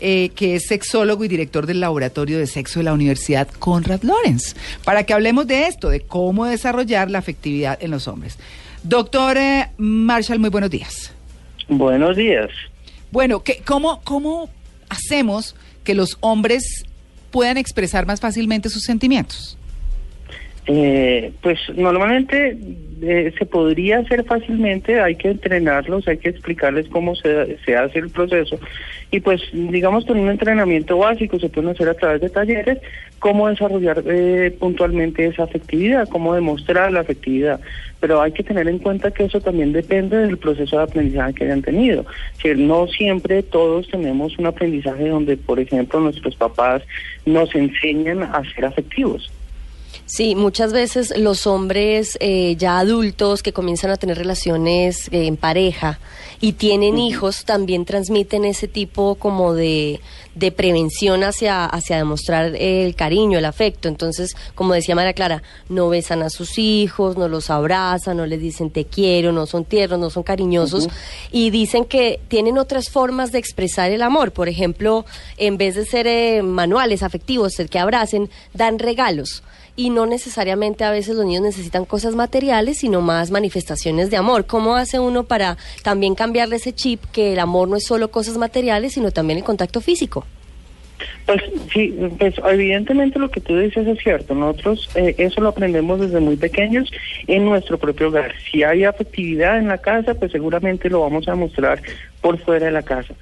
eh, que es sexólogo y director del Laboratorio de Sexo de la Universidad Conrad Lawrence, para que hablemos de esto, de cómo desarrollar la afectividad en los hombres. Doctor eh, Marshall, muy buenos días. Buenos días. Bueno, ¿qué, cómo, ¿cómo hacemos que los hombres puedan expresar más fácilmente sus sentimientos? Eh, pues normalmente eh, se podría hacer fácilmente, hay que entrenarlos, hay que explicarles cómo se, se hace el proceso. Y pues digamos con un entrenamiento básico se puede hacer a través de talleres cómo desarrollar eh, puntualmente esa afectividad, cómo demostrar la afectividad, pero hay que tener en cuenta que eso también depende del proceso de aprendizaje que hayan tenido, que no siempre todos tenemos un aprendizaje donde por ejemplo nuestros papás nos enseñan a ser afectivos. Sí, muchas veces los hombres eh, ya adultos que comienzan a tener relaciones eh, en pareja y tienen hijos también transmiten ese tipo como de, de prevención hacia, hacia demostrar el cariño, el afecto. Entonces, como decía María Clara, no besan a sus hijos, no los abrazan, no les dicen te quiero, no son tiernos, no son cariñosos y dicen que tienen otras formas de expresar el amor. Por ejemplo, en vez de ser eh, manuales afectivos, el que abracen, dan regalos y no necesariamente a veces los niños necesitan cosas materiales, sino más manifestaciones de amor. ¿Cómo hace uno para también cambiarle ese chip que el amor no es solo cosas materiales, sino también el contacto físico? Pues sí, pues evidentemente lo que tú dices es cierto. Nosotros eh, eso lo aprendemos desde muy pequeños en nuestro propio hogar. Si hay afectividad en la casa, pues seguramente lo vamos a mostrar por fuera de la casa.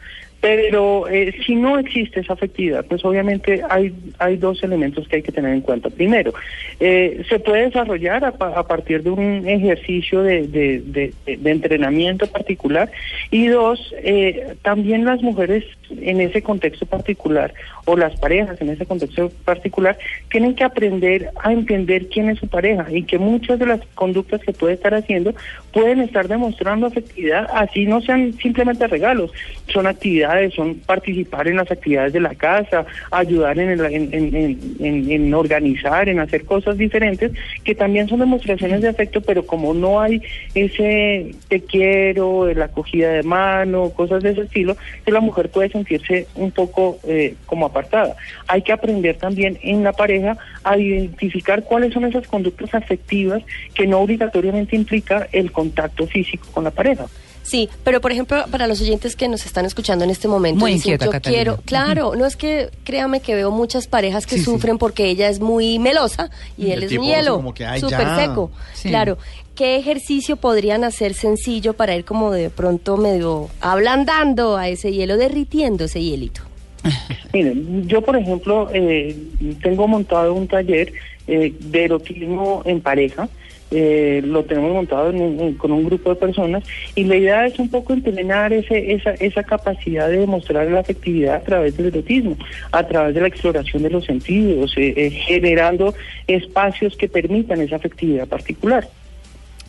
Pero eh, si no existe esa afectividad, pues obviamente hay, hay dos elementos que hay que tener en cuenta. Primero, eh, se puede desarrollar a, a, partir de un ejercicio de, de, de, entrenamiento particular. Y dos, eh, también las mujeres en ese contexto particular o las parejas en ese contexto particular tienen que aprender a entender quién es su pareja y que muchas de las conductas que puede estar haciendo pueden estar demostrando afectividad, así no sean simplemente regalos, son actividades, son participar en las actividades de la casa, ayudar en, el, en, en, organizar, en hacer cosas diferentes, que también son demostraciones de afecto, pero como no hay ese te quiero, la acogida de mano, cosas de ese estilo, que la mujer puede sentirse un poco eh, como apartada. Hay que aprender también en la pareja a identificar cuáles son esas conductas afectivas que no obligatoriamente implica el contacto físico con la pareja. Sí, pero por ejemplo, para los oyentes que nos están escuchando en este momento, muy dicen, inquieta, yo Catalina. quiero, claro, no es que créame que veo muchas parejas que sí, sufren sí. porque ella es muy melosa y, y él es un hielo, súper seco. Sí. Claro, ¿qué ejercicio podrían hacer sencillo para ir como de pronto medio ablandando a ese hielo, derritiendo ese hielito? Miren, yo por ejemplo eh, tengo montado un taller eh, de erotismo en pareja. Eh, lo tenemos montado en con un grupo de personas y la idea es un poco entrenar ese, esa, esa capacidad de demostrar la afectividad a través del erotismo, a través de la exploración de los sentidos, eh, eh, generando espacios que permitan esa afectividad particular.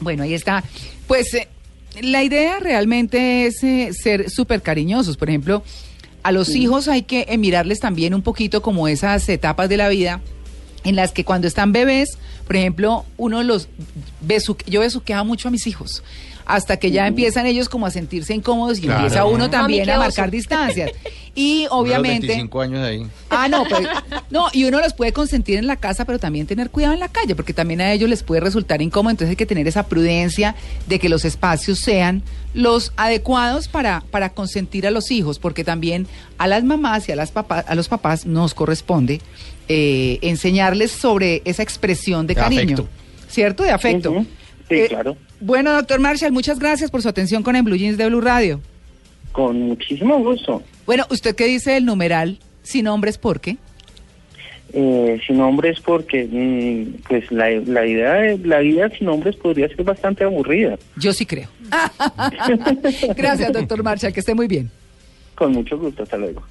Bueno, ahí está. Pues eh, la idea realmente es ser súper cariñosos. Por ejemplo, a los sí. hijos hay que eh, mirarles también un poquito como esas etapas de la vida en las que cuando están bebés, por ejemplo, uno los besu yo besuqueaba mucho a mis hijos hasta que ya empiezan ellos como a sentirse incómodos y claro. empieza uno también a marcar distancias. Y obviamente... 25 años ahí. Ah, no, pues, no, y uno los puede consentir en la casa, pero también tener cuidado en la calle, porque también a ellos les puede resultar incómodo, entonces hay que tener esa prudencia de que los espacios sean los adecuados para, para consentir a los hijos, porque también a las mamás y a, las papás, a los papás nos corresponde eh, enseñarles sobre esa expresión de, de cariño, afecto. ¿cierto? De afecto. Uh -huh. Sí, eh, claro. Bueno, doctor Marshall, muchas gracias por su atención con el Blue Jeans de Blue Radio. Con muchísimo gusto. Bueno, ¿usted qué dice del numeral sin hombres por qué? eh, sin hombres porque mm, pues la, la idea de la vida sin hombres podría ser bastante aburrida. Yo sí creo. Gracias, doctor Marshall, que esté muy bien. Con mucho gusto, hasta luego.